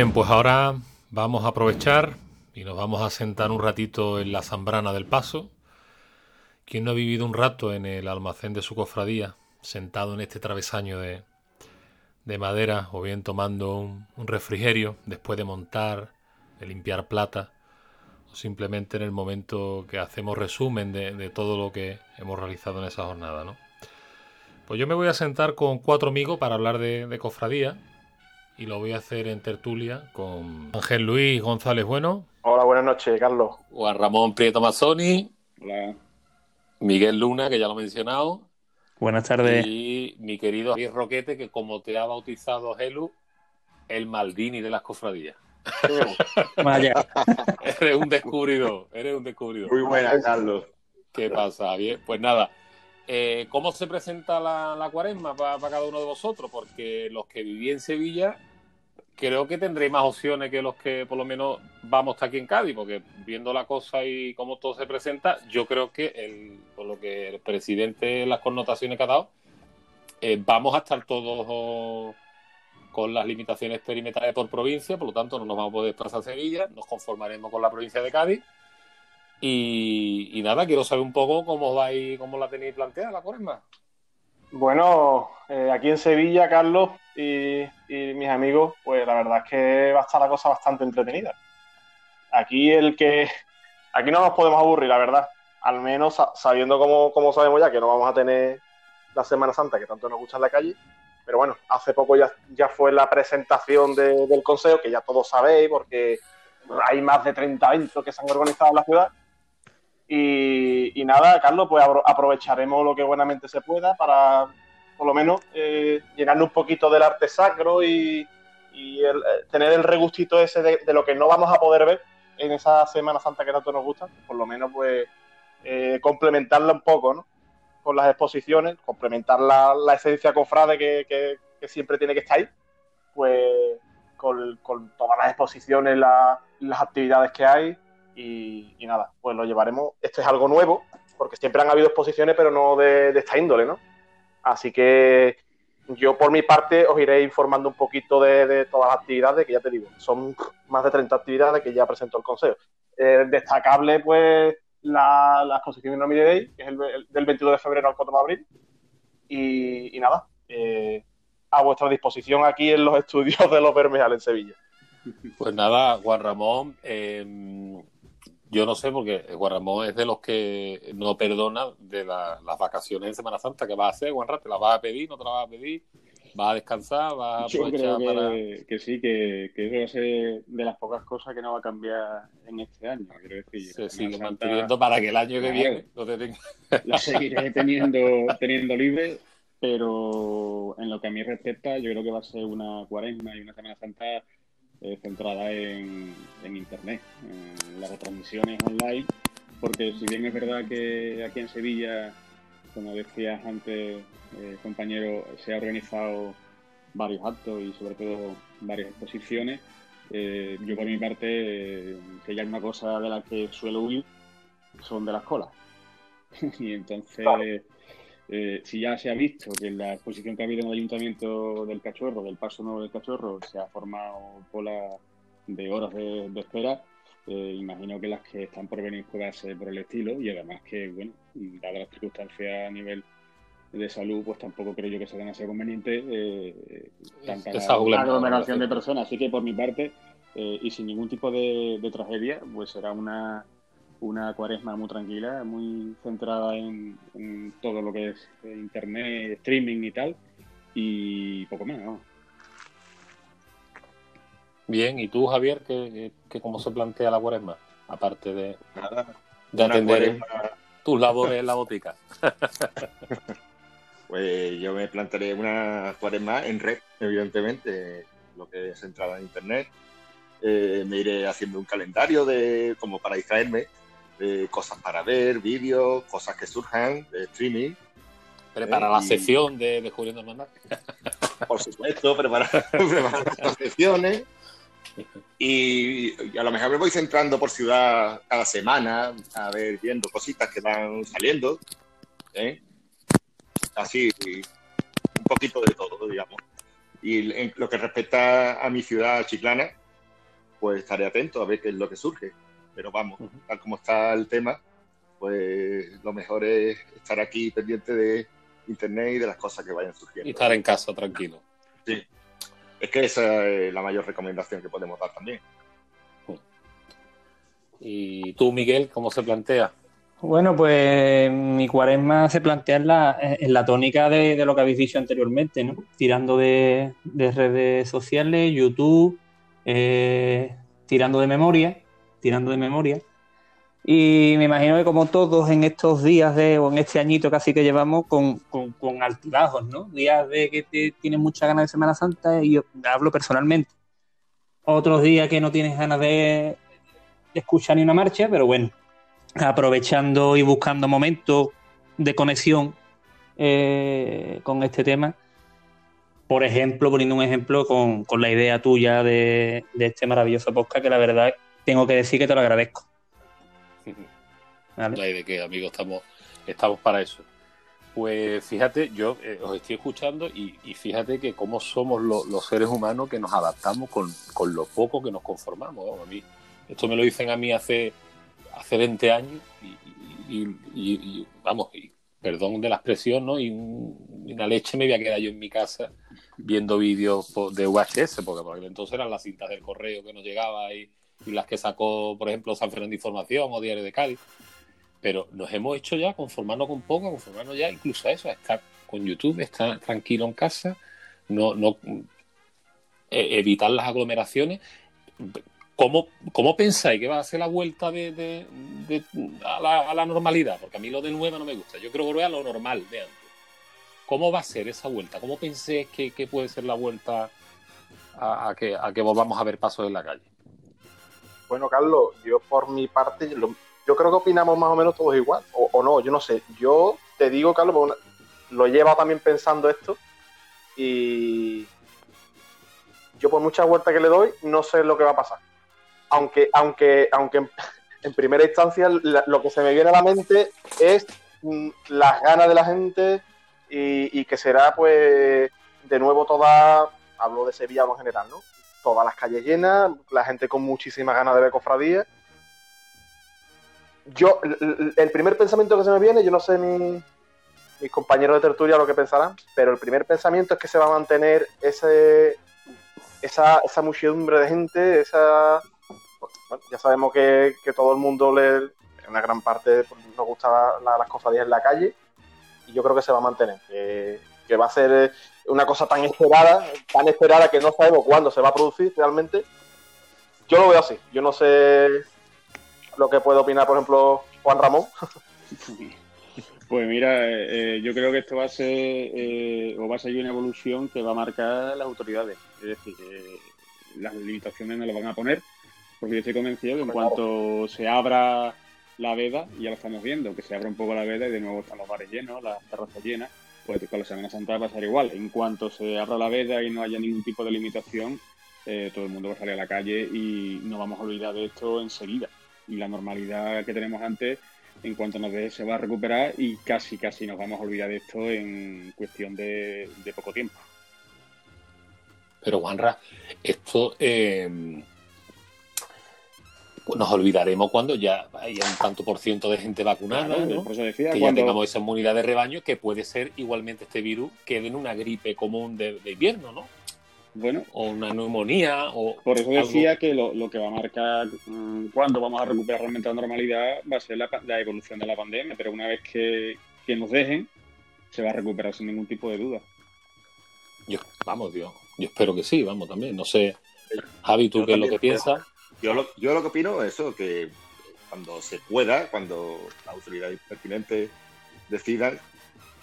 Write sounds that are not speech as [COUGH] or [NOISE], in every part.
Bien, pues ahora vamos a aprovechar y nos vamos a sentar un ratito en la zambrana del paso. ¿Quién no ha vivido un rato en el almacén de su cofradía, sentado en este travesaño de, madera o bien tomando un, refrigerio después de montar, de limpiar plata o simplemente en el momento que hacemos resumen de, todo lo que hemos realizado en esa jornada? ¿no? Pues yo me voy a sentar con cuatro amigos para hablar de, de cofradía y lo voy a hacer en tertulia con Ángel Luis González Bueno. Hola, buenas noches, Carlos. Juan Ramón Prieto Mazzoni. Hola. Miguel Luna, que ya lo he mencionado. Buenas tardes. Y mi querido Javier Roquete, que como te ha bautizado Helu, el Maldini de las cofradías. [LAUGHS] Vaya. [LAUGHS] eres un descubridor, eres un descubridor. Muy buena, Carlos. ¿Qué pasa? Bien, pues nada. Eh, ¿Cómo se presenta la, cuaresma para, para cada uno de vosotros? Porque los que viví en Sevilla creo que tendréis más opciones que los que por lo menos vamos hasta aquí en Cádiz, porque viendo la cosa y cómo todo se presenta, yo creo que el, por lo que el presidente, las connotaciones que ha dado, eh, vamos a estar todos con las limitaciones perimetrales por provincia, por lo tanto no nos vamos a poder desplazar a Sevilla, nos conformaremos con la provincia de Cádiz. Y, nada, quiero saber un poco cómo vais, cómo la tenéis planteada la cuaresma. Bueno, eh, aquí en Sevilla, Carlos y, mis amigos, pues la verdad es que va a estar la cosa bastante entretenida. Aquí el que aquí no nos podemos aburrir, la verdad. Al menos sabiendo cómo, sabemos ya que no vamos a tener la Semana Santa que tanto nos gusta en la calle. Pero bueno, hace poco ya, ya fue la presentación del Consejo, que ya todos sabéis, porque hay más de 30 eventos que se han organizado en la ciudad. Y, nada, Carlos, pues aprovecharemos lo que buenamente se pueda para, por lo menos, eh, llenarnos un poquito del arte sacro y, eh, tener el regustito ese de, lo que no vamos a poder ver en esa Semana Santa que tanto nos gusta, por lo menos, pues, eh, complementarla un poco, ¿no? Con las exposiciones, complementar la, esencia cofrade que, que, siempre tiene que estar ahí, pues, con, todas las exposiciones, las actividades que hay y, nada, pues lo llevaremos. Esto es algo nuevo, porque siempre han habido exposiciones, pero no de, esta índole, ¿no? Así que yo por mi parte os iré informando un poquito de, todas las actividades, que ya te digo, son más de 30 actividades que ya presentó el Consejo. Eh, destacable, pues, la, exposición de Day, que es el, del 22 de febrero al 4 de abril. Y, nada, eh, a vuestra disposición aquí en los [LAUGHS] estudios de los Bermejal en Sevilla. Pues nada, Juan Ramón, eh, yo no sé, porque Guarramón es de los que no perdona de las vacaciones en Semana Santa. ¿Qué vas a hacer, Juanra? ¿Te las vas a pedir? ¿No te las vas a pedir? ¿Vas a descansar? ¿Vas a Yo creo que, que sí, que, que va a ser de las pocas cosas que no va a cambiar en este año. Quiero decir, Se sigue manteniendo para que el año que viene no te tenga... La seguiré [LAUGHS] teniendo, teniendo libre, pero en lo que a mí respecta, yo creo que va a ser una cuaresma y una Semana Santa eh, centrada en, Internet, en las retransmisiones online, porque si bien es verdad que aquí en Sevilla, como decías antes, eh, compañero, se ha organizado varios actos y sobre todo varias exposiciones, eh, yo por mi parte, si hay una cosa de la que suelo huir, son de las [LAUGHS] colas. y entonces... Eh, si ya se ha visto que en la exposición que ha habido en el Ayuntamiento del Cachorro, del Paso Nuevo del Cachorro, se ha formado cola de horas de, espera, eh, imagino que las que están por venir puedan ser por el estilo y además que, bueno, dadas las circunstancias a nivel de salud, pues tampoco creo yo que sea demasiado conveniente eh, tanta aglomeración de personas. Así que por mi parte, eh, y sin ningún tipo de tragedia, pues será una una cuaresma muy tranquila, muy centrada en, todo lo que es internet, streaming y tal, y poco más, Bien, ¿y tú, Javier, qué, cómo se plantea la cuaresma? Aparte de, de atender tus labores en la botica. [LAUGHS] pues yo me plantearé una cuaresma en red, evidentemente, lo que es centrada en internet. Eh, me iré haciendo un calendario de como para distraerme cosas para ver, vídeos, cosas que surjan, de streaming. Prepara la sesión de Descubriendo el [LAUGHS] Por supuesto, preparar, [LAUGHS] las sesiones. Y, a lo mejor me voy centrando por ciudad cada semana, a ver, viendo cositas que van saliendo. ¿eh? Así, un poquito de todo, digamos. Y en lo que respecta a mi ciudad chiclana, pues estaré atento a ver qué es lo que surge. Pero vamos, tal como está el tema, pues lo mejor es estar aquí pendiente de internet y de las cosas que vayan surgiendo. Y estar en casa tranquilo. Sí. Es que esa es la mayor recomendación que podemos dar también. ¿Y tú, Miguel, cómo se plantea? Bueno, pues mi cuaresma se plantea en la, en la tónica de, de, lo que habéis dicho anteriormente, ¿no? Tirando de, de redes sociales, YouTube, eh, tirando de memoria, tirando de memoria. Y me imagino que como todos en estos días de, o en este añito casi que llevamos con, con, altibajos, ¿no? Días de que te, tienes muchas ganas de Semana Santa y yo hablo personalmente. Otros días que no tienes ganas de, de escuchar ni una marcha, pero bueno, aprovechando y buscando momentos de conexión eh, con este tema. Por ejemplo, poniendo un ejemplo con, con la idea tuya de, de, este maravilloso podcast, que la verdad tengo que decir que te lo agradezco. [LAUGHS] ¿Vale? ¿De qué, amigos? Estamos, estamos para eso. Pues fíjate, yo eh, os estoy escuchando y, y, fíjate que cómo somos lo, los seres humanos que nos adaptamos con, con lo poco que nos conformamos. ¿no? A mí, esto me lo dicen a mí hace hace 20 años y, y, y, vamos, perdón de la expresión, ¿no? Y una leche me voy a quedar yo en mi casa viendo vídeos de VHS, porque por entonces eran las cintas del correo que nos llegaba y, las que sacó, por ejemplo, San Fernando Información o Diario de Cádiz. Pero nos hemos hecho ya conformarnos con poco, conformarnos ya incluso a eso, a estar con YouTube, estar tranquilo en casa, no, no eh, evitar las aglomeraciones ¿Cómo, ¿Cómo, pensáis que va a ser la vuelta de, de, a, la, normalidad? Porque a mí lo de nuevo no me gusta. Yo creo que volver a lo normal de antes. ¿Cómo va a ser esa vuelta? ¿Cómo pensáis que, que, puede ser la vuelta a, a, que, a que volvamos a ver pasos en la calle? Bueno, Carlos, yo por mi parte, yo creo que opinamos más o menos todos igual. O, no, yo no sé. Yo te digo, Carlos, lo he llevado también pensando esto. Y yo por mucha vuelta que le doy, no sé lo que va a pasar aunque, aunque, aunque en [LAUGHS] primera instancia lo que se me viene a la mente es mm, las ganas de la gente y, y, que será pues de nuevo toda, hablo de Sevilla en general, ¿no? Todas las calles llenas, la gente con muchísimas ganas de ver cofradías. Yo, el primer pensamiento que se me viene, yo no sé mi, mis compañeros de tertulia lo que pensarán, pero el primer pensamiento es que se va a mantener ese, esa, esa muchedumbre de gente, esa, bueno, ya sabemos que, que, todo el mundo le, una gran parte pues, nos gusta la, la, las cofradías en la calle y yo creo que se va a mantener, que, va a ser una cosa tan esperada, tan esperada que no sabemos cuándo se va a producir realmente. Yo lo veo así, yo no sé lo que puede opinar, por ejemplo, Juan Ramón. [LAUGHS] Pues mira, eh, yo creo que esto va a ser eh, o va a seguir una evolución que va a marcar las autoridades. Es decir, eh, las limitaciones no las van a poner, porque yo estoy convencido que en cuanto se abra la veda, ya lo estamos viendo, que se abra un poco la veda y de nuevo están los bares llenos, las terrazas llenas, pues con la Semana Santa va a pasar igual. En cuanto se abra la veda y no haya ningún tipo de limitación, eh, todo el mundo va a salir a la calle y no vamos a olvidar de esto enseguida. Y la normalidad que tenemos antes, en cuanto nos deje, se va a recuperar y casi, casi nos vamos a olvidar de esto en cuestión de, poco tiempo. Pero Juanra, esto eh, nos olvidaremos cuando ya haya un tanto por ciento de gente vacunada, claro, ¿no? decía, que cuando... ya tengamos esa inmunidad de rebaño, que puede ser igualmente este virus que en una gripe común de, de, invierno, ¿no? Bueno, o una neumonía, o. Por eso decía algo... que lo, lo, que va a marcar mmm, cuándo vamos a recuperar realmente la normalidad va a ser la, la evolución de la pandemia, pero una vez que, que, nos dejen, se va a recuperar sin ningún tipo de duda. Yo, vamos, Dios, yo espero que sí, vamos también. No sé, Javi, tú qué es lo que piensas. Yo lo, yo lo que opino es eso, que cuando se pueda, cuando las autoridades pertinentes decidan,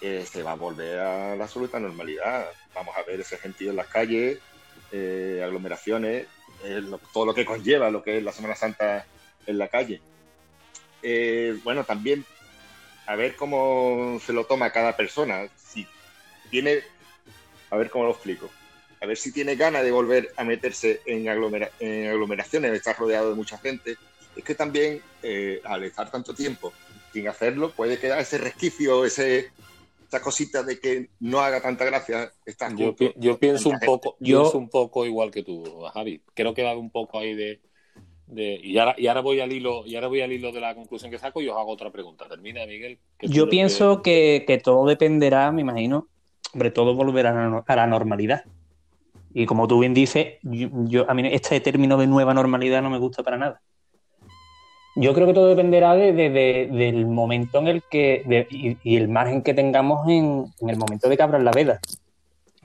eh, se va a volver a la absoluta normalidad. Vamos a ver ese gentío en las calles, eh, aglomeraciones, eh, todo lo que conlleva lo que es la Semana Santa en la calle. Eh, bueno, también a ver cómo se lo toma cada persona. Si tiene, a ver cómo lo explico a ver si tiene ganas de volver a meterse en, aglomera en aglomeraciones, de estar rodeado de mucha gente. Es que también, eh, al estar tanto tiempo sin hacerlo, puede quedar ese resquicio, ese, esa cosita de que no haga tanta gracia estar yo, juntos. yo pienso un poco, Yo- pienso un poco igual que tú, Javi. Creo que va un poco ahí de, de- y ahora y ahora voy al hilo y ahora voy al hilo de la conclusión que saco y os hago otra pregunta. Termina, Miguel. que Yo pienso que, que todo dependerá, me imagino, sobre todo volver a la, a la normalidad. Y como tú bien dices, yo, yo- a mí este término de nueva normalidad no me gusta para nada. Yo creo que todo dependerá de, de- de- del momento en el que y el margen que tengamos en, en el momento de que abran la veda.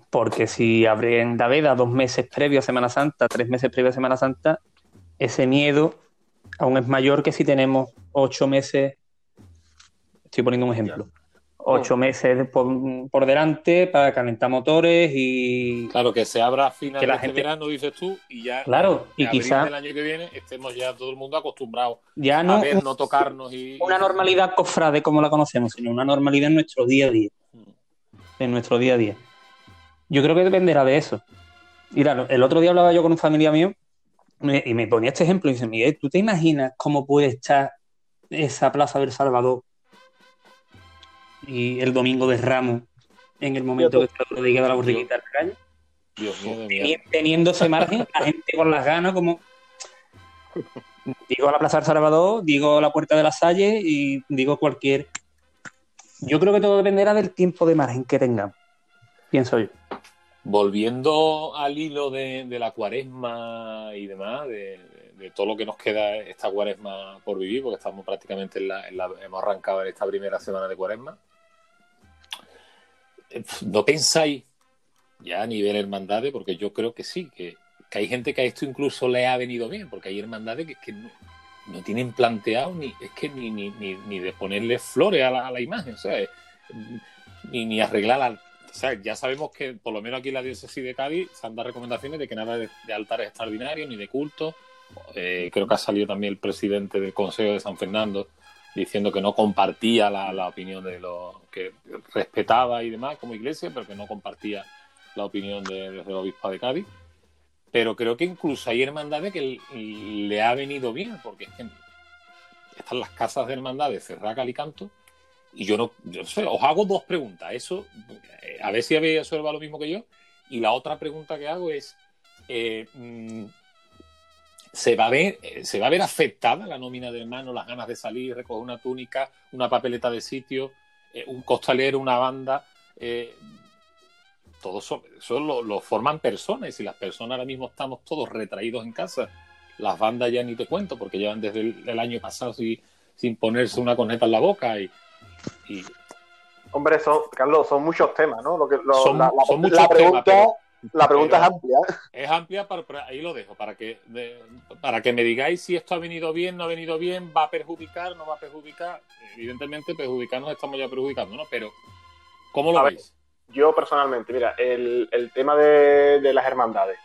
Porque si abren la veda dos meses previo a Semana Santa, tres meses previo a Semana Santa, ese miedo aún es mayor que si tenemos ocho meses Estoy poniendo un ejemplo. Ocho meses por, por delante para calentar motores y. Claro, que se abra a final Que la de este gente- verano, dices tú, y ya Claro, y en abril quizá del año que viene estemos ya todo el mundo acostumbrado ya a no ver, no tocarnos y una normalidad cofrade como la conocemos, sino una normalidad en nuestro día a día. En nuestro día a día. Yo creo que dependerá de eso. Mira, el otro día hablaba yo con un familiar mío y me ponía este ejemplo y dice, Miguel, ¿tú te imaginas cómo puede estar esa Plaza del Salvador y el domingo de Ramos en el momento que está de la borriquita en la calle? Dios mío Teni- teniendo ese margen, [LAUGHS] la gente con las ganas, como digo la Plaza del Salvador, digo la Puerta de la Salle y digo cualquier. Yo creo que todo dependerá del tiempo de margen que tengamos, pienso yo. Volviendo al hilo de, de la cuaresma y demás, de, de todo lo que nos queda esta cuaresma por vivir, porque estamos prácticamente en la, en la- hemos arrancado en esta primera semana de cuaresma. ¿No pensáis ya a nivel hermandades? Porque yo creo que sí, que, hay gente que a esto incluso le ha venido bien, porque hay hermandades que, no, tienen planteado ni, es que ni, ni, ni, ni de ponerle flores a la, imagen, ni, ni arreglar la, o sea, ya sabemos que por lo menos aquí en la diócesis de Cádiz se han dado recomendaciones de que nada de, de altares extraordinarios ni de cultos. Eh, creo que ha salido también el presidente del Consejo de San Fernando diciendo que no compartía la, la opinión de los que respetaba y demás como iglesia, pero que no compartía la opinión de, del obispo de Cádiz. Pero creo que incluso hay hermandades que le ha venido bien, porque es que están las casas de hermandades cerradas cal y canto, y yo no, yo no sé, os hago dos preguntas. Eso, eh, a ver si habéis observado lo mismo que yo. Y la otra pregunta que hago es: eh, mm, ¿se, va a ver, eh, ¿se va a ver afectada la nómina de hermanos, las ganas de salir, recoger una túnica, una papeleta de sitio, eh, un costalero, una banda? Eh, todo eso, eso lo, lo forman personas y si las personas ahora mismo estamos todos retraídos en casa, las bandas ya ni te cuento porque llevan desde el, el año pasado sin, sin ponerse una corneta en la boca y, y Hombre, son, Carlos, son muchos temas, ¿no? Lo que, lo- Son- la, la- son la muchos pregunta, temas, la pregunta pero- es amplia. es amplia, pero, pero ahí lo dejo para que de- para que me digáis si esto ha venido bien, no ha venido bien, va a perjudicar, no va a perjudicar. Evidentemente, perjudicarnos estamos ya perjudicando, ¿no? Pero, ¿cómo lo A ver, veis? Yo personalmente, mira, el, el tema de, de las hermandades.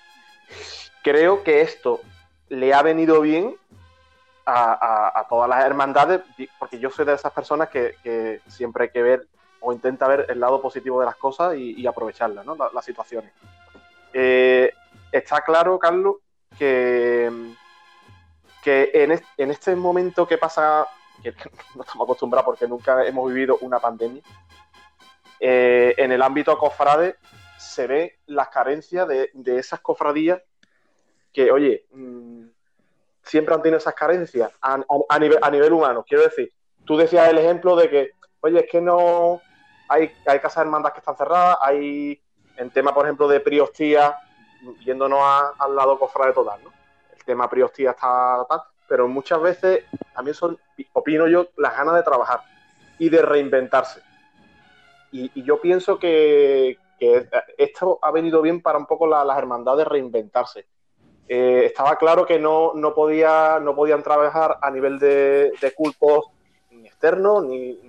Creo que esto le ha venido bien a, a- a todas las hermandades, porque yo soy de esas personas que, que siempre hay que ver o intenta ver el lado positivo de las cosas y, y aprovecharlas, ¿no? La- las situaciones. Eh, está claro, Carlos, que, que en, en este momento que pasa, que [LAUGHS] no estamos acostumbrados porque nunca hemos vivido una pandemia, eh, en el ámbito cofrade se ve las carencias de, de esas cofradías que, oye, mm, siempre han tenido esas carencias a, a- a nivel, a nivel humano. Quiero decir, tú decías el ejemplo de que, oye, es que no hay, hay casas hermandas que están cerradas, hay en tema, por ejemplo, de priostía, yéndonos a- al lado cofrade total, ¿no? El tema priostía está tal, pero muchas veces también son, opino yo, las ganas de trabajar y de reinventarse. Y, yo pienso que, esto ha venido bien para un poco la- las hermandades reinventarse. Eh, estaba claro que no, no, podía, no podían trabajar a nivel de, de cultos ni externos ni,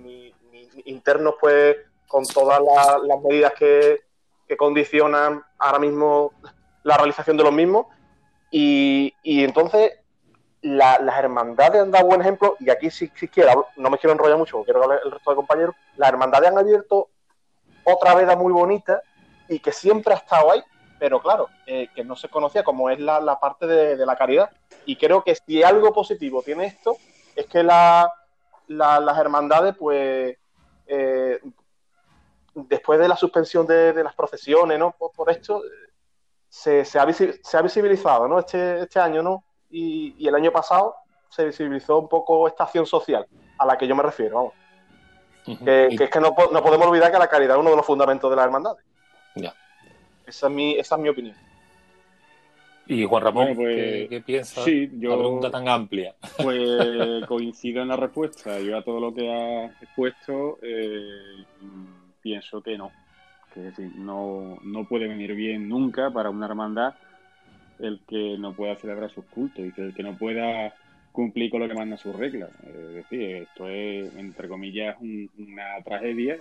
internos, pues con todas la- las medidas que, que condicionan ahora mismo la realización de los mismos. Y, entonces la- las hermandades han dado buen ejemplo, y aquí si, si quiero, no me quiero enrollar mucho, quiero hablar el resto de compañeros, las hermandades han abierto otra veda muy bonita y que siempre ha estado ahí, pero claro, eh, que no se conocía como es la, parte de, la caridad. Y creo que si algo positivo tiene esto, es que la- la- las hermandades, pues, eh, después de la suspensión de, las procesiones, ¿no? Por, esto, se, se, ha, se, ha, visibilizado, ¿no? Este, este año, ¿no? Y, y, el año pasado se visibilizó un poco esta acción social a la que yo me refiero, vamos. que, es que no, no, podemos olvidar que la caridad es uno de los fundamentos de la hermandad. Ya. Esa es mi, esa es mi opinión. Y Juan Ramón, ¿qué, pues, piensas? Sí, yo, pregunta tan amplia. Pues [LAUGHS] coincido en la respuesta. Yo a todo lo que has expuesto eh, pienso que no. Que es decir, no, no puede venir bien nunca para una hermandad el que no pueda celebrar sus cultos y que el que no pueda cumplir con lo que manda sus reglas. Es decir, esto es, entre comillas, una tragedia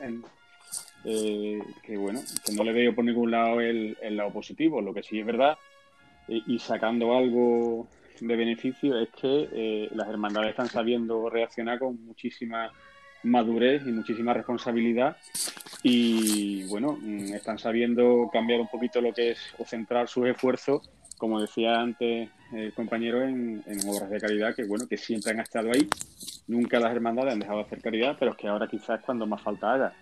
eh, que, bueno, que no le veo por ningún lado el, el lado positivo. Lo que sí es verdad y sacando algo de beneficio es que eh, las hermandades están sabiendo reaccionar con muchísima madurez y muchísima responsabilidad y bueno, mm, están sabiendo cambiar un poquito lo que es o centrar sus esfuerzos, como decía antes el compañero, en, obras de caridad que bueno, que siempre han estado ahí. Nunca las hermandades han dejado de hacer caridad, pero es que ahora quizás cuando más falta haga.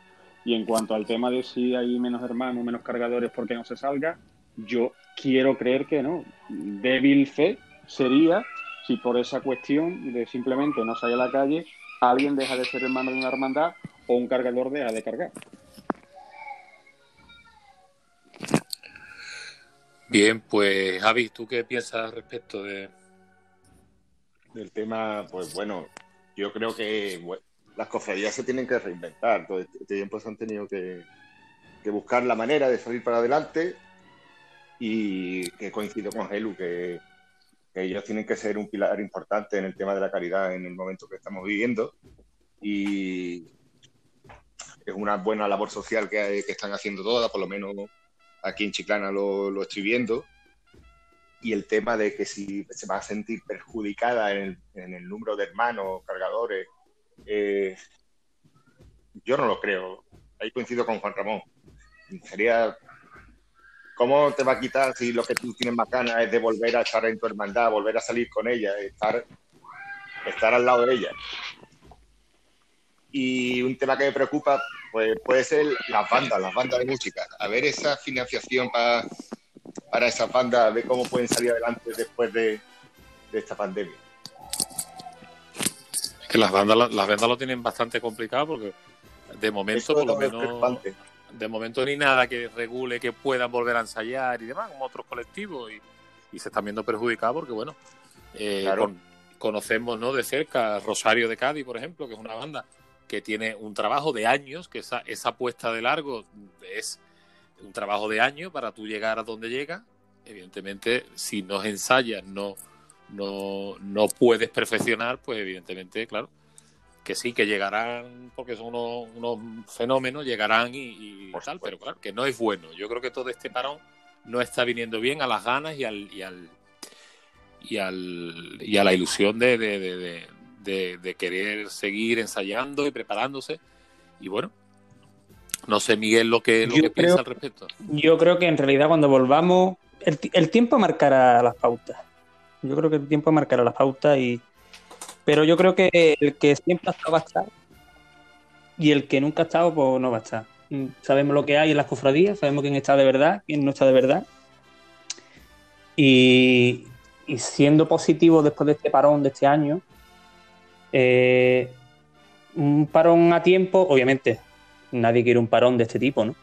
Y en cuanto al tema de si hay menos hermanos, menos cargadores porque no se salga, yo quiero creer que no. Débil fe sería si por esa cuestión de simplemente no salir a la calle, alguien deja de ser hermano de una hermandad o un cargador deja de cargar. Bien, pues Javi, ¿tú qué piensas respecto de del tema? Pues bueno, yo creo que las cofradías se tienen que reinventar. Todo este tiempo se han tenido que, que buscar la manera de salir para adelante y que coincido con Helu, que, ellos tienen que ser un pilar importante en el tema de la caridad en el momento que estamos viviendo. Y es una buena labor social que, están haciendo todas, por lo menos aquí en Chiclana lo, estoy viendo. Y el tema de que si se va a sentir perjudicada en el, número de hermanos, cargadores, eh, yo no lo creo. Ahí coincido con Juan Ramón. Sería ¿Cómo te va a quitar si lo que tú tienes más ganas es de volver a estar en tu hermandad, volver a salir con ella, estar, estar al lado de ella? Y un tema que me preocupa pues, puede ser las bandas, las bandas de música. A ver esa financiación para, para esas bandas, a ver cómo pueden salir adelante después de, esta pandemia. Es que las bandas, las bandas lo tienen bastante complicado porque de momento, por lo menos de momento ni nada que regule que puedan volver a ensayar y demás, como otros colectivos, y, se están viendo perjudicados porque, bueno, eh, conocemos ¿no? de cerca Rosario de Cádiz, por ejemplo, que es una banda que tiene un trabajo de años, que esa, esa puesta de largo es un trabajo de años para tú llegar a donde llega. Evidentemente, si no ensayas, no, no, no puedes perfeccionar, pues evidentemente, claro, que sí, que llegarán, porque son unos, fenómenos, llegarán y, tal, pero claro, que no es bueno. Yo creo que todo este parón no está viniendo bien a las ganas y al y al y, al, y a la ilusión de, de, querer seguir ensayando y preparándose. Y bueno, no sé, Miguel, lo que, lo piensa al respecto. Yo creo que en realidad cuando volvamos, el, el tiempo marcará las pautas. Yo creo que el tiempo marcará las pautas y pero yo creo que el que siempre ha estado va a estar y el que nunca ha estado, pues no va a estar. Mm, sabemos lo que hay en las cofradías, sabemos quién está de verdad, quién no está de verdad. Y, siendo positivo después de este parón de este año, eh, un parón a tiempo, obviamente, nadie quiere un parón de este tipo, ¿no?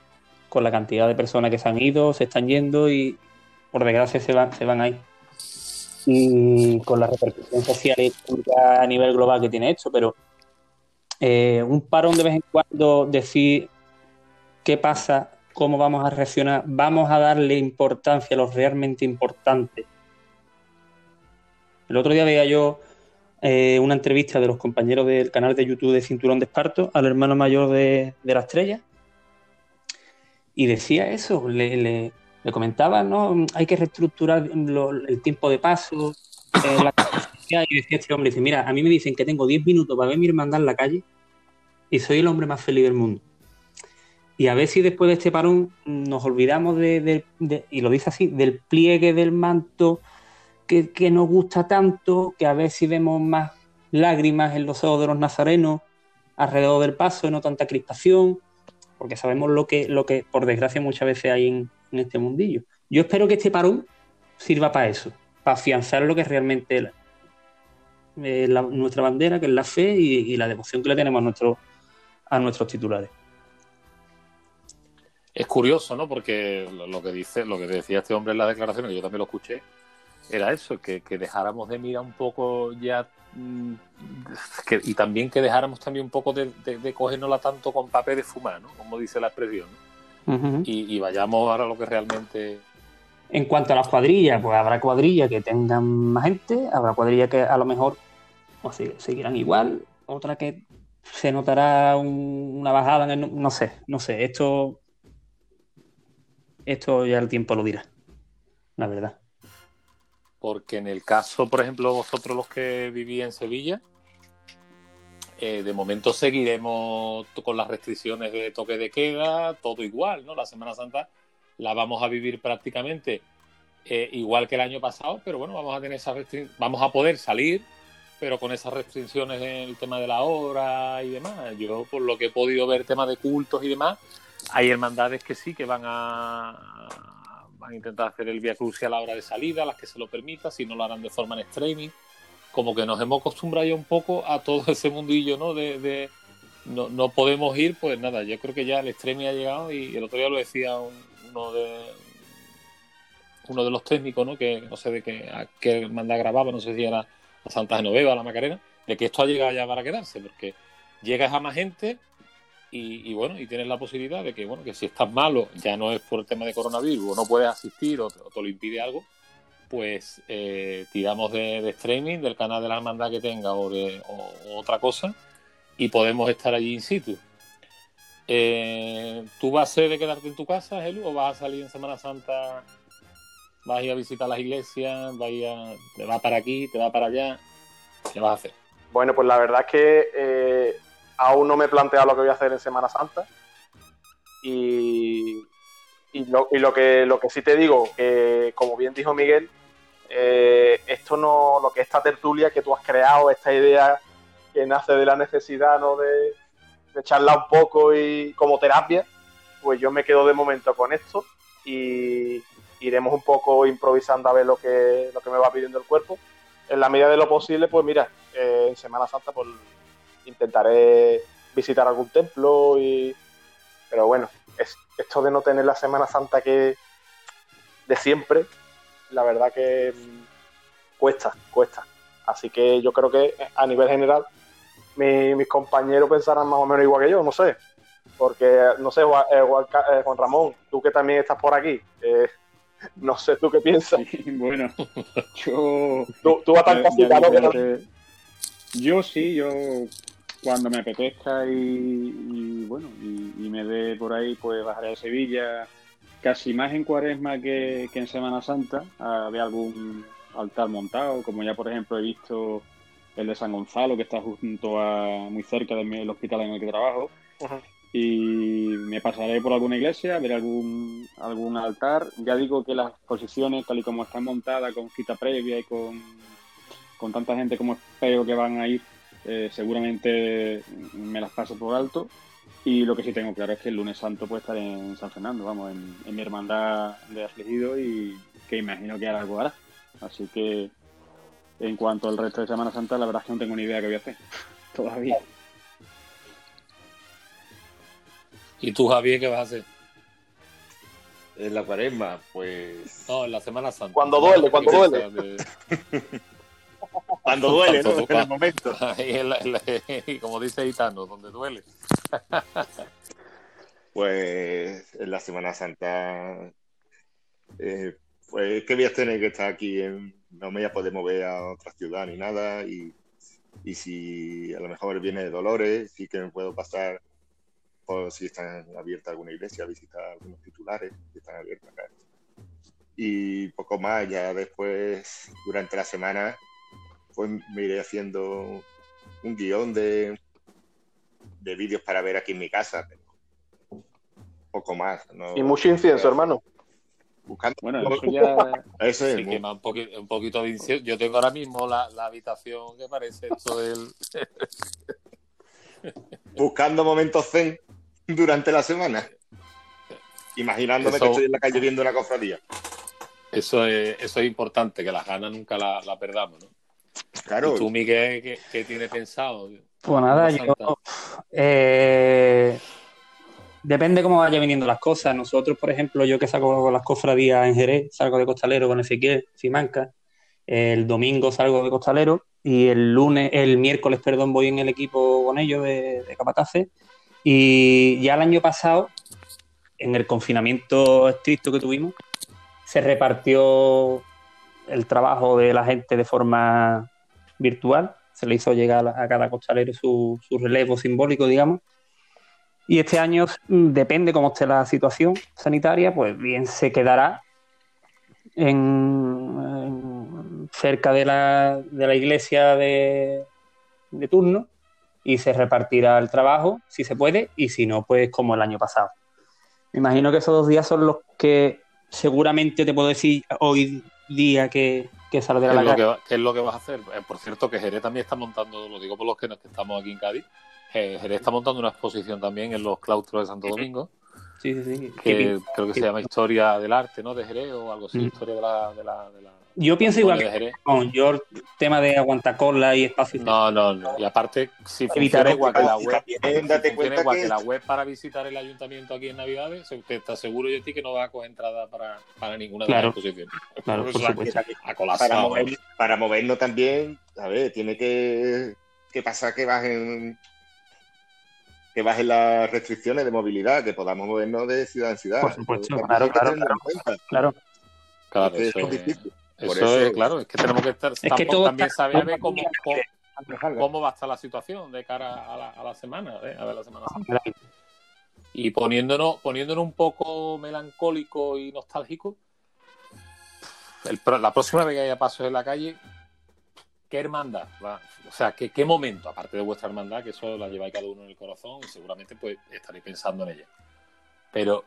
Con la cantidad de personas que se han ido, se están yendo y por desgracia se van, se van ahí y con la repercusión social y a nivel global que tiene esto, pero eh, un parón de vez en cuando, decir qué pasa, cómo vamos a reaccionar, vamos a darle importancia a lo realmente importante. El otro día veía yo eh, una entrevista de los compañeros del canal de YouTube de Cinturón de Esparto al hermano mayor de, la estrella y decía eso, le comentaba, ¿no? Hay que reestructurar el tiempo de paso, eh, la y decía este hombre, dice, mira, a mí me dicen que tengo 10 minutos para ver mi hermandad en la calle y soy el hombre más feliz del mundo. Y a ver si después de este parón nos olvidamos de, y lo dice así, del pliegue del manto que, que, nos gusta tanto, que a ver si vemos más lágrimas en los ojos de los nazarenos alrededor del paso y no tanta crispación porque sabemos lo que, lo que por desgracia muchas veces hay en, en este mundillo. Yo espero que este parón sirva para eso, para afianzar lo que es realmente eh, la, nuestra bandera, que es la fe y, la devoción que le tenemos a, nuestro, a nuestros titulares. Es curioso, ¿no? Porque lo que dice, lo que decía este hombre en la declaración, que yo también lo escuché, era eso, que, dejáramos de mirar un poco ya mm, y también que dejáramos también un poco de, de, de tanto con papel de fumar, ¿no? Como dice la expresión, ¿no? Uh -huh. y, y, vayamos ahora a lo que realmente... En cuanto a las cuadrillas, pues habrá cuadrillas que tengan más gente, habrá cuadrillas que a lo mejor o sea, seguirán igual, otra que se notará un, una bajada, en el, no sé, no sé, esto esto ya el tiempo lo dirá, la verdad. Porque en el caso, por ejemplo, vosotros los que vivís en Sevilla, eh, de momento seguiremos con las restricciones de toque de queda, todo igual, ¿no? La Semana Santa la vamos a vivir prácticamente eh, igual que el año pasado, pero bueno, vamos a tener esas vamos a poder salir, pero con esas restricciones en el tema de la hora y demás. Yo, por lo que he podido ver, temas de cultos y demás, hay hermandades que sí, que van a, van a intentar hacer el Via Crucis a la hora de salida, las que se lo permita, si no lo harán de forma en streaming. Como que nos hemos acostumbrado ya un poco a todo [LAUGHS] ese mundillo, ¿no? De, de no, no, podemos ir, pues nada, yo creo que ya el streaming ha llegado y el otro día lo decía un, uno de uno de los técnicos, ¿no? Que no sé de qué, a qué hermandad grababa, no sé si era la Santa Genoveva, la Macarena, de que esto ha llegado ya para quedarse, porque llegas a más gente, y, y, bueno, y tienes la posibilidad de que, bueno, que si estás malo, ya no es por el tema de coronavirus, o no puedes asistir o te, o te lo impide algo, pues eh, tiramos de, streaming, del canal de la hermandad que tenga o de otra cosa, y podemos estar allí in situ. Eh, ¿Tú vas a ser de quedarte en tu casa, Gelu, o vas a salir en Semana Santa? ¿Vas a ir a visitar las iglesias? ¿Vas a, ¿Te vas para aquí? ¿Te vas para allá? ¿Qué vas a hacer? Bueno, pues la verdad es que eh, aún no me he planteado lo que voy a hacer en Semana Santa. Y, y, lo, y lo, que, lo que sí te digo, que como bien dijo Miguel, eh, esto no, lo que esta tertulia que tú has creado, esta idea que nace de la necesidad ¿no? de, charlar un poco y como terapia, pues yo me quedo de momento con esto y iremos un poco improvisando a ver lo que, lo que me va pidiendo el cuerpo. En la medida de lo posible, pues mira, eh, en Semana Santa pues intentaré visitar algún templo y pero bueno es, esto de no tener la Semana Santa que de siempre la verdad que cuesta cuesta. Así que yo creo que a nivel general mi, mis compañeros pensarán más o menos igual que yo no sé. Porque no sé Juan, eh, Juan Ramón tú que también estás por aquí eh, [LAUGHS] no sé tú qué piensas. Bueno [LAUGHS] yo tú, tú vas tan casita, ¿no? yo sí yo cuando me apetezca y, y bueno, y, y, me dé por ahí, pues bajaré a Sevilla, casi más en cuaresma que, que en Semana Santa, a ver algún altar montado, como ya por ejemplo he visto el de San Gonzalo, que está junto a muy cerca del hospital en el que trabajo. Y me pasaré por alguna iglesia, ver algún, algún altar. Ya digo que las posiciones, tal y como están montadas, con cita previa y con, con tanta gente como espero que van a ir, eh, seguramente me las paso por alto. Y lo que sí tengo claro es que el lunes santo puede estar en San Fernando, vamos, en, en mi hermandad de afligido y que imagino que algo hará. Así que en cuanto al resto de Semana Santa, la verdad es que no tengo ni idea qué voy a hacer [LAUGHS] todavía. ¿Y tú, Javier, qué vas a hacer? En la cuaresma, pues. No, en la Semana Santa. Cuando duele, cuando duele. [LAUGHS] Cuando duele, ¿no? En el momento. [LAUGHS] Y [LAUGHS] como dice Itano, donde duele. [LAUGHS] pues en la Semana Santa, eh, pues que voy a tener que estar aquí, en, no me voy a poder mover a otra ciudad ni nada, y, y si a lo mejor viene de Dolores, sí que me puedo pasar por si están abiertas alguna iglesia, visitar algunos titulares que están abiertos acá. Y poco más, ya después, durante la semana, pues me iré haciendo un guion de, de vídeos para ver aquí en mi casa, pero poco más. ¿no? Y mucho incienso, hermano. Buscando bueno, eso ya... [LAUGHS] Eso es sí, quema un, poquito, un poquito de incienso. Yo tengo ahora mismo la, la habitación que parece esto del... [LAUGHS] Buscando momentos zen durante la semana. Imaginándome Eso- que estoy en la calle viendo la cofradía. Eso es, eso es importante, que las ganas nunca la, la perdamos, ¿no? Claro, ¿Y tú, Miguel, qué, qué tienes pensado? Pues nada, yo. eh, depende cómo vaya viniendo las cosas. Nosotros, por ejemplo, yo que saco las cofradías en Jerez, salgo de costalero con Ezequiel, Simanca. El domingo salgo de costalero y el lunes, el miércoles, perdón, voy en el equipo con ellos de, de capataces. Y ya el año pasado, en el confinamiento estricto que tuvimos, se repartió el trabajo de la gente de forma virtual. Se le hizo llegar a cada costalero su, su relevo simbólico, digamos. Y este año, mm, depende cómo esté la situación sanitaria, pues bien se quedará en, cerca de la, de la iglesia de, de turno y se repartirá el trabajo, si se puede, y si no, pues como el año pasado. Me imagino que esos dos días son los que seguramente te puedo decir hoy día que, que ¿Qué saldrá es, la lo calle. va- qué es lo que vas a hacer? Eh, por cierto, que Jerez también está montando, lo digo por los que, nos- que estamos aquí en Cádiz, eh, Jerez está montando una exposición también en los claustros de Santo Domingo, Sí, sí, sí. que creo que se llama Historia del Arte, ¿no? De Jerez o algo así, Mm. Historia de la... De la, de la Yo pienso igual que con yo el tema de aguantacola y espacio. No, no, no. Y aparte, si funciona Evitaré igual que la web, también si date funciona cuenta igual que que la web para visitar el ayuntamiento aquí en Navidades, usted está seguro yo ti que no va a coger entrada para, para ninguna de Claro. las exposiciones. Claro, por supuesto. A para, colapsado. mover- para movernos también, a ver, tiene que, que pasar que bajen que bajen las restricciones de movilidad, que podamos movernos de ciudad en ciudad. Por supuesto, claro, claro. Claro. Claro, eso es es, difícil. Eso Por es, eso- claro, es que tenemos que estar, que tampoco todo también está- saber cómo, cómo, cómo va a estar la situación de cara a la, a la semana, ¿eh? a ver la Semana Santa. Y poniéndonos, poniéndonos un poco melancólico y nostálgico, el la próxima vez que haya pasos en la calle, ¿qué hermandad? va? O sea, ¿qué, ¿qué momento, aparte de vuestra hermandad, que eso la lleváis cada uno en el corazón y seguramente pues estaréis pensando en ella? Pero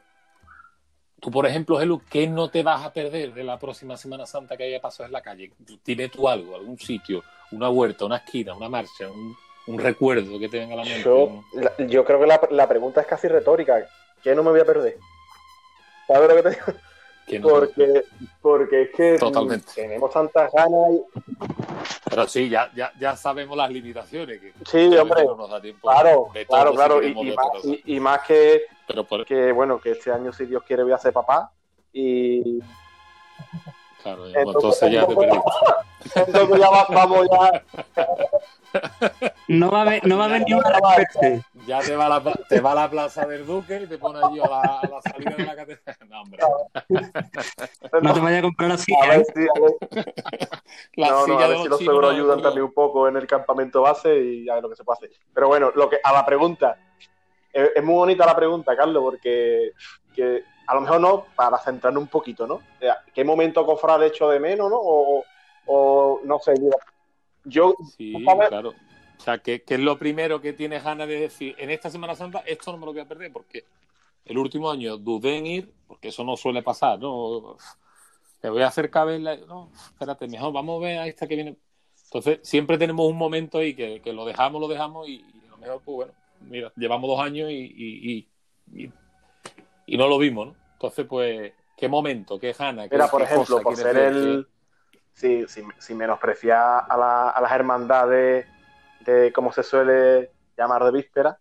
tú, por ejemplo, Gelu, ¿qué no te vas a perder de la próxima Semana Santa que haya pasos en la calle? Dime tú algo, algún sitio, una huerta, una esquina, una marcha, un, un recuerdo que te venga a la mente. Yo, un- la- yo creo que la, la pregunta es casi retórica. ¿Qué no me voy a perder? ¿Sabes lo que te digo? que no- Porque, porque es que Totalmente. tenemos tantas ganas. y- Pero sí, ya, ya, ya sabemos las limitaciones. Que Sí, hombre. no nos da tiempo Claro, de todo claro, claro. Más, y más que, Pero por, que, bueno, que este año, si Dios quiere, voy a ser papá. Y claro, Entonces- entonces ya te perdiste. entonces ya va- vamos ya. No va a haber, no va a haber ni una respuesta. Ya te va, a la, te va a la plaza del Duque y te pones allí a la, a la salida de la catedral. No, hombre. No te vayas a comprar así. A ver si, a ver, La no, no, silla a ver si los seguros ayudan también un poco en el campamento base y ya es lo que se puede hacer. Pero bueno, lo que, a la pregunta, es, es muy bonita la pregunta, Carlos, porque que a lo mejor no, para centrarnos un poquito, ¿no? Sea, ¿Qué momento cofrad hecho de menos, no? O, o no sé, mira, yo, Sí, ¿sabes? claro. O sea, ¿qué, qué es lo primero que tienes ganas de decir? En esta Semana Santa esto no me lo voy a perder porque el último año dudé en ir, porque eso no suele pasar, ¿no? Me voy a acercar a verla. No, espérate, mejor vamos a ver a esta que viene. Entonces, siempre tenemos un momento ahí que, que lo dejamos, lo dejamos y, y a lo mejor, pues bueno, mira, llevamos dos años y, y, y- no lo vimos, ¿no? Entonces, pues, ¿qué momento? ¿Qué gana? ¿Qué, mira, por qué ejemplo, cosa por ser el... Sí, sin, sin menospreciar a, la- a las hermandades de cómo se suele llamar de víspera.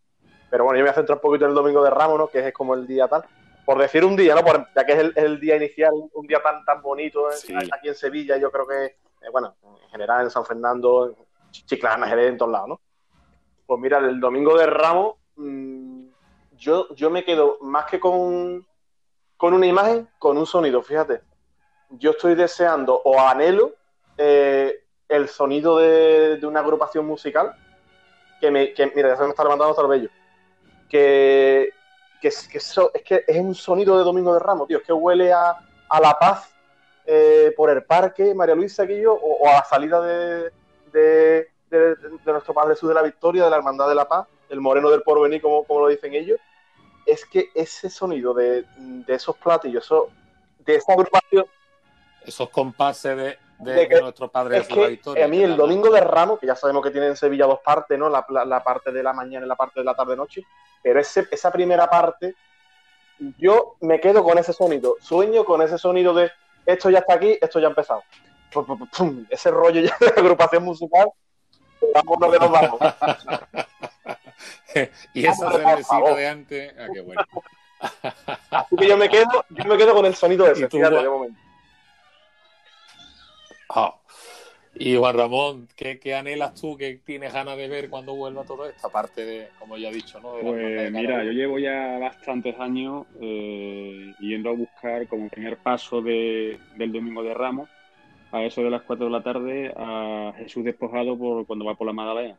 Pero bueno, yo me voy a centrar un poquito en el domingo de Ramos, ¿no? Que es como el día tal. Por decir un día, ¿no? Por- ya que es el, el día inicial, un día tan, tan bonito eh, Sí. aquí en Sevilla, yo creo que, eh, bueno, en general en San Fernando, Chiclana, Jerez, en todos lados, ¿no? Pues mira, el domingo de Ramos, mm, yo, yo me quedo más que con, con una imagen, con un sonido, fíjate. Yo estoy deseando o anhelo eh, el sonido de, de una agrupación musical que me, mira, ya se me está levantando el bello. Que, que, que es que es un sonido de Domingo de Ramos, tío. Es que huele a, a la paz eh, por el parque, María Luisa Guillo, o, a la salida de, de- de nuestro Padre Jesús de la Victoria, de la Hermandad de la Paz, el Moreno del Porvenir, como, como lo dicen ellos. Es que ese sonido de, de esos platillos, eso, de esa agrupación, esos compases de de, de que- de nuestros padres Es de la que historia. a mí el domingo de Ramos, que ya sabemos que tiene en Sevilla dos partes, ¿no? La, la- la parte de la mañana y la parte de la tarde-noche, pero ese, esa primera parte, yo me quedo con ese sonido, sueño con ese sonido de esto ya está aquí, esto ya ha empezado. Pum, pum, pum, pum, ese rollo ya de agrupación musical, vámonos que nos vamos. y esa cervecita de antes, ah, qué bueno. [LAUGHS] Así que yo me quedo, yo me quedo con el sonido ¿Y ese, tú, fíjate, de momento. Ah. Y Juan Ramón, ¿qué, qué anhelas tú que tienes ganas de ver cuando vuelva todo esto? Aparte de, como ya he dicho, ¿no? De de Pues mira, yo llevo ya bastantes años eh, yendo a buscar como primer paso de- del Domingo de Ramos, a eso de las 4 de la tarde, a Jesús despojado por cuando va por la Magdalena.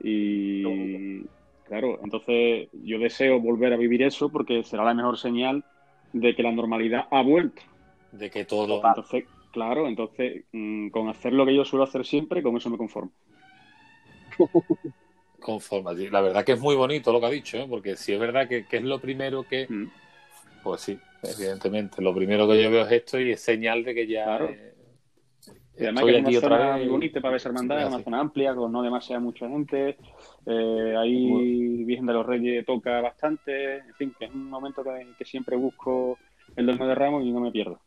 Y claro, entonces yo deseo volver a vivir eso porque será la mejor señal de que la normalidad ha vuelto. de que todo. Entonces, claro, entonces mm, con hacer lo que yo suelo hacer siempre, con eso me conformo. [LAUGHS] conforma. La verdad que es muy bonito lo que ha dicho, ¿eh? porque si es verdad que, que es lo primero que, Mm. pues sí, evidentemente, lo primero que yo veo es esto y es señal de que ya Claro. eh, Y además estoy que es aquí una otra zona vez. muy bonita para ver esa hermandad, es una zona amplia, con no demasiada mucha gente. Eh, ahí Virgen de los Reyes toca bastante. En fin, que es un momento que, que siempre busco el Domingo de Ramos y no me pierdo.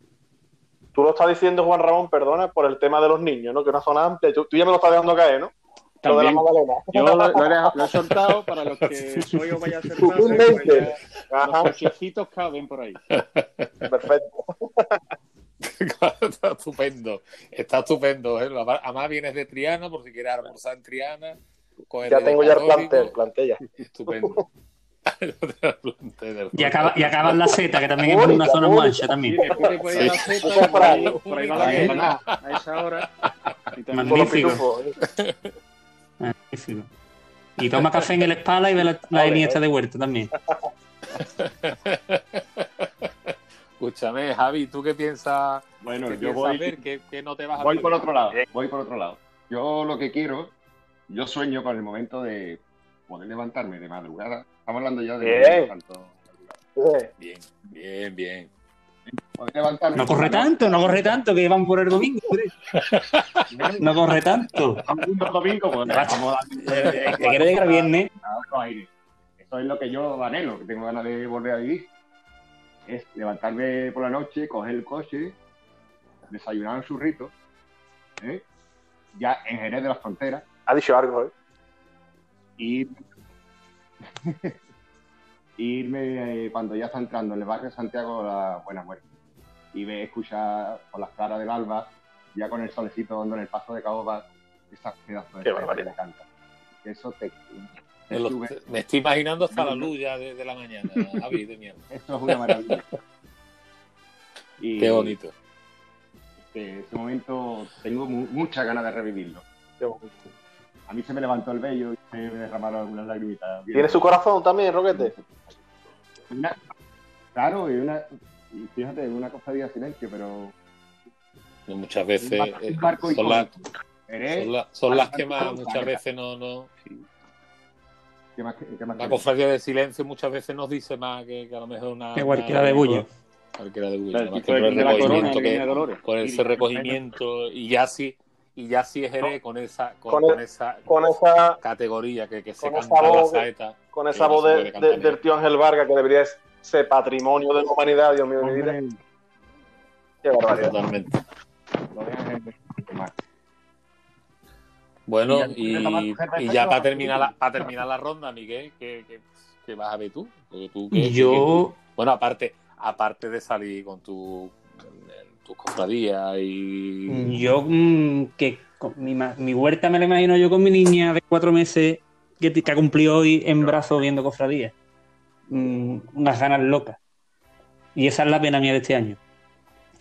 Tú lo estás diciendo, Juan Ramón, perdona, por el tema de los niños, ¿no? Que una zona amplia. Tú, tú ya me lo estás dejando caer, ¿no? Lo de la También, yo lo, lo he, dejado- lo he soltado [LAUGHS] para los que soy o vaya a pues ya los preciositos caben por ahí. perfecto. Está [LAUGHS] estupendo, está estupendo. ¿eh? Además vienes de Triana, por si quieres almorzar en Triana. Ya tengo ya el plantel, plantel ya. [LAUGHS] Estupendo. [LAUGHS] Y, acaba, y acaban la Z, que también es una zona mancha también. Sí. Por ahí, por ahí va la Ahí. cena, a esa hora. Y Magnífico. Magnífico. Y toma café en el espalda y ve la, la iniesta de huerta también. Escúchame, Javi, ¿tú qué piensas? Bueno, ¿Qué yo piensas voy, ver? ¿Qué, qué no te vas a voy por otro lado. Voy por otro lado. Yo lo que quiero, yo sueño con el momento de poder levantarme de madrugada. Estamos hablando ya de Bien. tanto. Bien, bien, bien. Poder levantarme No corre tanto, no corre tanto, que van por el domingo. No corre tanto. Un domingo, pues vamos a [LAUGHS] Que llegar viernes. a otro aire. Eso es lo que yo anhelo, que tengo ganas de volver a vivir. Es levantarme por la noche, coger el coche, desayunar un churrito, ¿eh? ya en Jerez de las Fronteras, Ha dicho algo, ¿eh? y [LAUGHS] irme eh, cuando ya está entrando en el barrio de Santiago la Buena Muerte y ve, escuchar por las claras del alba, ya con el solecito dando en el paso de caoba, esas pedazos de que encanta. Eso te, Me, estoy imaginando hasta la luz ya de, de la mañana, [LAUGHS] Javi, de mierda. Esto es una maravilla. [LAUGHS] Y Qué bonito. este, ese momento tengo mu- muchas ganas de revivirlo. Qué bonito. A mí se me levantó el vello y se me derramaron algunas lagrimitas. ¿Tiene su corazón también, Roquete? Una- claro, y una. y fíjate, una cofradía de silencio, pero. Muchas veces eh, barco son, las- son, son que más muchas veces no, no ¿qué más- qué más la cofradía de silencio muchas veces nos dice más que, que a lo mejor una Que cualquiera de Bullo. cualquiera de Bullo, Claro, además el que por el de la corona, recogimiento que viene que- de Dolores. con ese recogimiento y ya sí y ya sí es Jerez con esa con, Con el- con esa Con esa, categoría que, que se canta la saeta con esa voz de- de- del tío Ángel Vargas, que debería ser patrimonio de la humanidad, Dios mío de mi vida. Qué barbaridad. totalmente lo de Ángel, qué más. Bueno Y ya- y, y para terminar la, para terminar la ronda Miguel ¿qué, qué, qué vas a ver tú? Tú ¿qué- qué- Yo, Bueno, aparte, aparte de salir con tu, tus cofradías y. yo mm, que con mi, ma- mi huerta me la imagino yo con mi niña de cuatro meses que, te- que ha cumplido hoy en brazo viendo cofradías. Mm, unas ganas locas. Y esa es la pena mía de este año.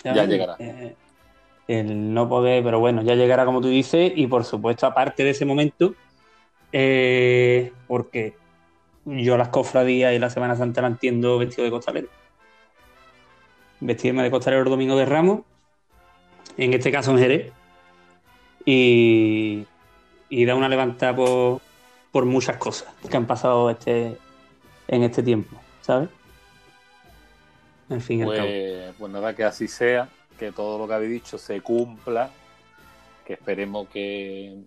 Ya llegará. Eh, el no poder, pero bueno, ya llegará como tú dices, y por supuesto, aparte de ese momento, eh, porque yo las cofradías y la Semana Santa la entiendo vestido de costalero. Vestirme de costalero el domingo de Ramos, en este caso en Jerez, y, y da una levantada por, por muchas cosas que han pasado este, en este tiempo, ¿sabes? En fin. Pues, pues nada, que así sea, que todo lo que habéis dicho se cumpla, que esperemos que,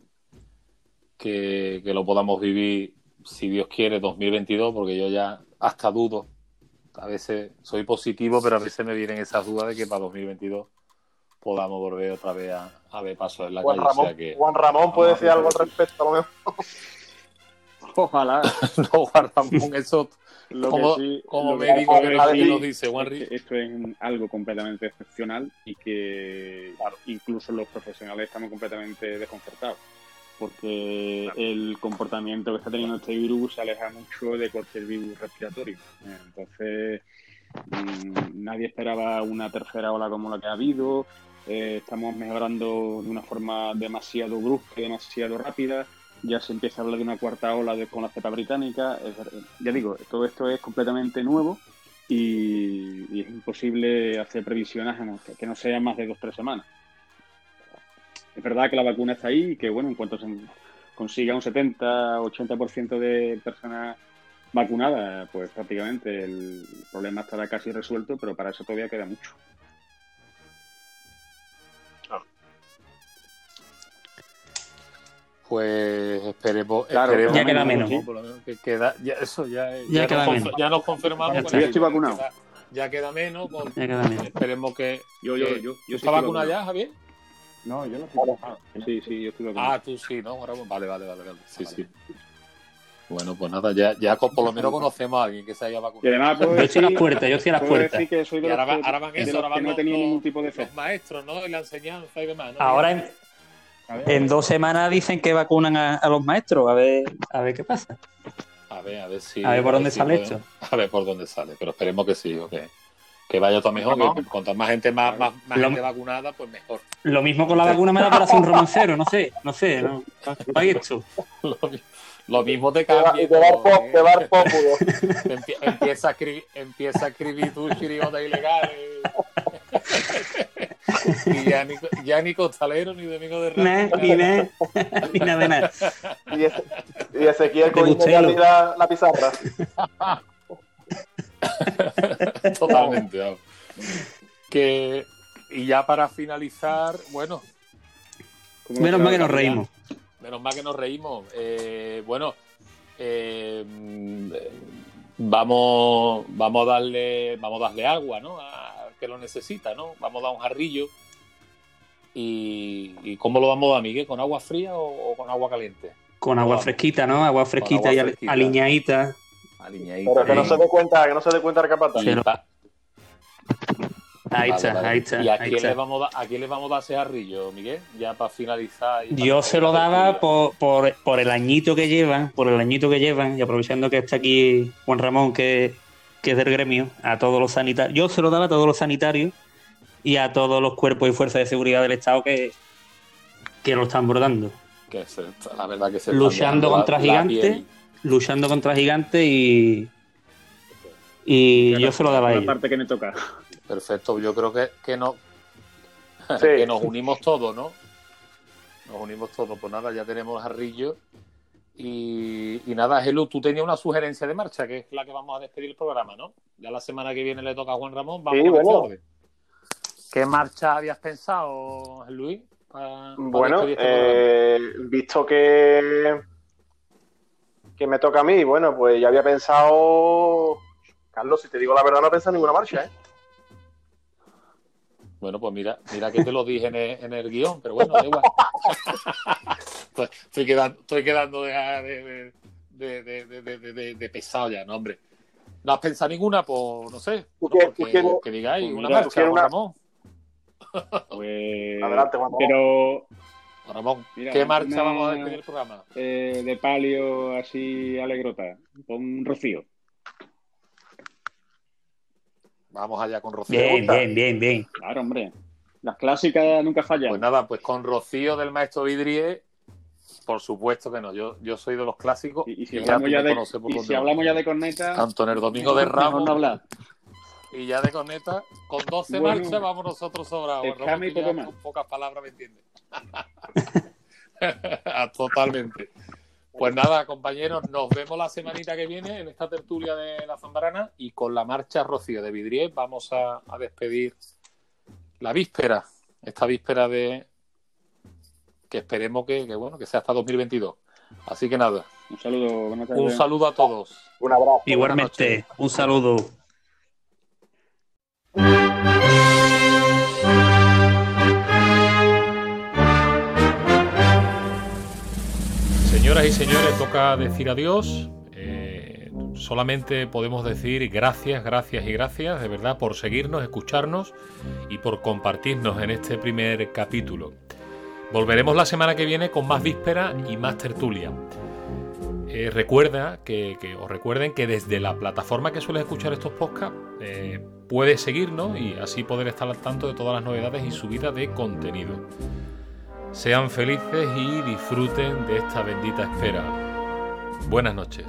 que, que lo podamos vivir, si Dios quiere, 2022, porque yo ya hasta dudo. A veces soy positivo, pero a veces me vienen esas dudas de que para 2022 podamos volver otra vez a, a ver pasos en la Juan calle. O sea Ramón, que, Juan Ramón puede decir algo al respecto, a lo mejor. [LAUGHS] Ojalá. [LAUGHS] no, Ramón, eso Lo como, que sí- como lo que sí que nos, que nos dice es Juanri. que esto es algo completamente excepcional y que incluso los profesionales estamos completamente desconcertados porque el comportamiento que está teniendo este virus se aleja mucho de cualquier virus respiratorio. Entonces, mm, nadie esperaba una tercera ola como la que ha habido. Eh, estamos mejorando de una forma demasiado brusca, y demasiado rápida. Ya se empieza a hablar de una cuarta ola de- con la cepa británica. Es ya digo, todo esto es completamente nuevo y, es imposible hacer previsiones que no sean más de dos o tres semanas. Es verdad que la vacuna está ahí y que, bueno, en cuanto se consiga un 70-80% de personas vacunadas, pues prácticamente el problema estará casi resuelto, pero para eso todavía queda mucho. Pues esperemos, Claro, esperemos ya queda que- menos. menos que queda- ya, eso ya, Ya queda nos, menos. ya nos confirmamos. Ya está. Yo estoy que vacunado. queda- ya queda menos. con- Ya queda menos. Esperemos que. Yo, yo, que- yo, ¿Tú yo estoy vacunado ya, Javier? No, yo no estoy vacunado. Sí, sí, yo estoy vacunado. Ah, tú sí, ¿no? Ramón? Vale, vale, vale. vale. Sí, sí. Bueno, pues nada, ya, ya por lo menos conocemos a alguien que se haya Y vacunado. además puedo Yo estoy a decir, las puertas, yo estoy a las puertas. decir que soy de Y ahora, va- que- ahora van eso, ahora que van no he los, tenido los- ningún tipo de fe. los maestros, ¿no? Y la enseñanza y demás, ¿no? Ahora en, ver, en dos semanas dicen que vacunan a, a los maestros, a ver, a ver qué pasa. A ver, a ver si. A ver por dónde si sale podemos- A ver por dónde sale, pero esperemos que sí, o que, que vaya todo mejor, que cuanto más gente más, más, más Lo- gente vacunada, pues mejor. Lo mismo con la vacuna me da para hacer un romancero, no sé, no sé, no. ¿No hay esto? Lo, mi- lo mismo te cambia. Y te va ¿eh? el pópulo. [LAUGHS] Empie- empieza, a escribir, empieza a escribir tu chirigota ilegal. [LAUGHS] y ya ni, ya ni costalero, ni domingo de Nah, ramos, ni nada, ni nada de nada. Y, ese, y Ezequiel Bustelo. ya la, la pizarra. [LAUGHS] Totalmente. vamos. Que, y ya para finalizar, bueno, ¿cómo Menos mal que nos reímos. menos mal que nos reímos. Eh, bueno, eh, vamos, vamos a darle, vamos a darle agua, ¿no? A que lo necesita, ¿no? Vamos a dar un jarrillo. Y, y ¿cómo lo vamos a dar, Miguel? ¿Con agua fría o, o con agua caliente? Con agua Vamos. fresquita, ¿no? Agua fresquita agua y aliñadita. Aliñadito. Pero que no se dé cuenta, que no se dé cuenta el capataz. Pa- Ahí Vale, está, vale. ahí está. ¿Y a quién, está. le vamos a, dar- a quién le vamos a dar ese jarrillo, Miguel? Ya para finalizar. y para Yo se lo daba por, por, por el añito que llevan, por el añito que llevan, y aprovechando que está aquí Juan Ramón, que, que es del gremio, a todos los sanitarios. Yo se lo daba a todos los sanitarios y a todos los cuerpos y fuerzas de seguridad del Estado que, que lo están bordando. Que se- la verdad que se están Luchando contra gigantes. Luchando contra gigantes y. Y yo se lo daba a la ellos. parte que me toca. Perfecto, yo creo que, que, no, Sí. que nos unimos todos, ¿no? Nos unimos todos. Pues nada, ya tenemos jarrillo. Y, y nada, Gelu, tú tenías una sugerencia de marcha, que es la que vamos a despedir el programa, ¿no? Ya la semana que viene le toca a Juan Ramón. Vamos Sí, con este bueno. ¿Qué marcha habías pensado, Luis? para- para Bueno, este eh, visto que, que me toca a mí, bueno, pues ya había pensado. Carlos, si te digo la verdad, no he pensado en ninguna marcha, ¿eh? Bueno, pues mira, mira que te lo dije en el, en el guion, pero bueno, da igual. [LAUGHS] Pues estoy, quedando, estoy quedando de, de, de, de, de- de- de- de- de pesado ya, no, hombre. ¿No has pensado ninguna? Pues no sé. ¿Tú no, quieres- porque- que digáis, pues una mira, marcha, una- Ramón. Pues, Adelante, Juan Ramón. Pero Juan Ramón, Mira, ¿qué marcha una- vamos a despedir el programa? eh, de palio así alegrota, con Rocío. Vamos allá con Rocío. Bien, bien, bien, bien. Claro, hombre. Las clásicas nunca fallan. Pues nada, pues con Rocío del maestro Vidrie, por supuesto que no. Yo, yo soy de los clásicos y, y si, y hablamos ya, de, y si hablamos ya de corneta, tanto en el domingo de Ramos no hablar. y ya de conecta, con 12 Bueno, marchas vamos nosotros sobrados. con pocas palabras me entiendes. [LAUGHS] Totalmente. Pues nada, compañeros, nos vemos la semanita que viene en esta tertulia de la Zambrana y con la marcha Rocío de Vidriés vamos a, a despedir la víspera, esta víspera de que esperemos que, que, bueno que sea hasta 2022. Así que nada, Un saludo, buenas tardes. un saludo a todos. Un abrazo. Igualmente, un saludo. Y señores, toca decir adiós. Eh, solamente podemos decir gracias, gracias y gracias, de verdad, por seguirnos, escucharnos y por compartirnos en este primer capítulo. Volveremos la semana que viene con más víspera y más tertulia. Eh, recuerda que, que os recuerden que desde la plataforma que sueles escuchar estos podcasts eh, puedes seguirnos y así poder estar al tanto de todas las novedades y subidas de contenido. Sean felices y disfruten de esta bendita espera. Buenas noches.